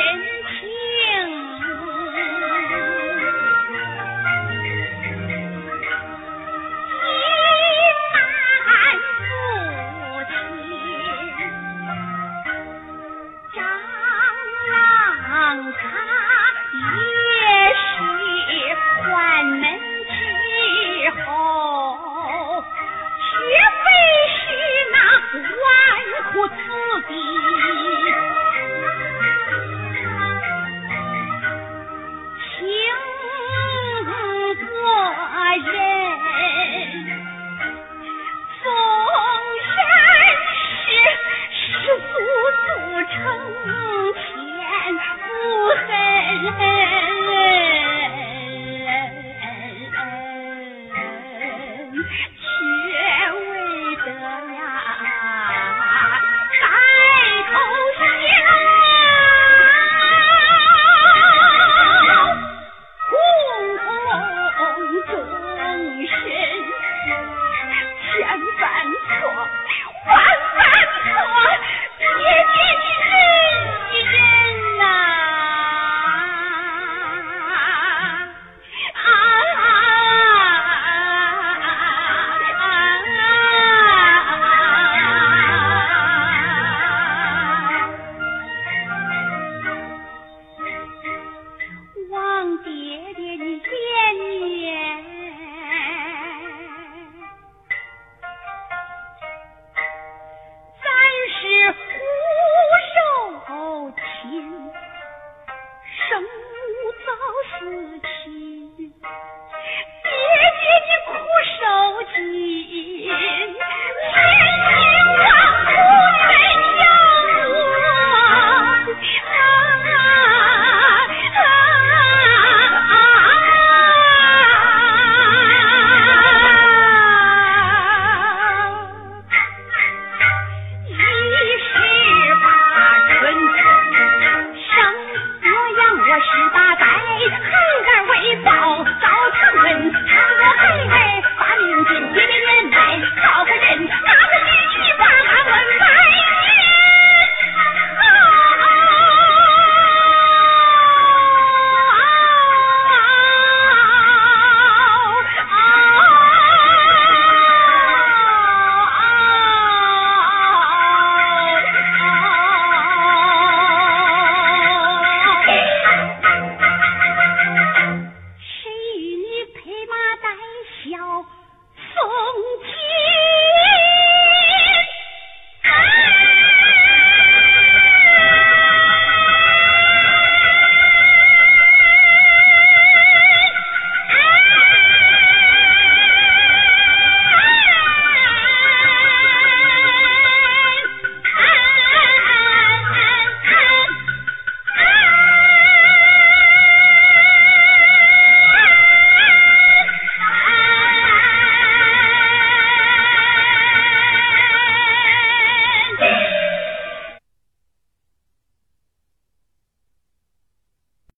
真情意你满腹经蟑螂它也是传生无早死期。飘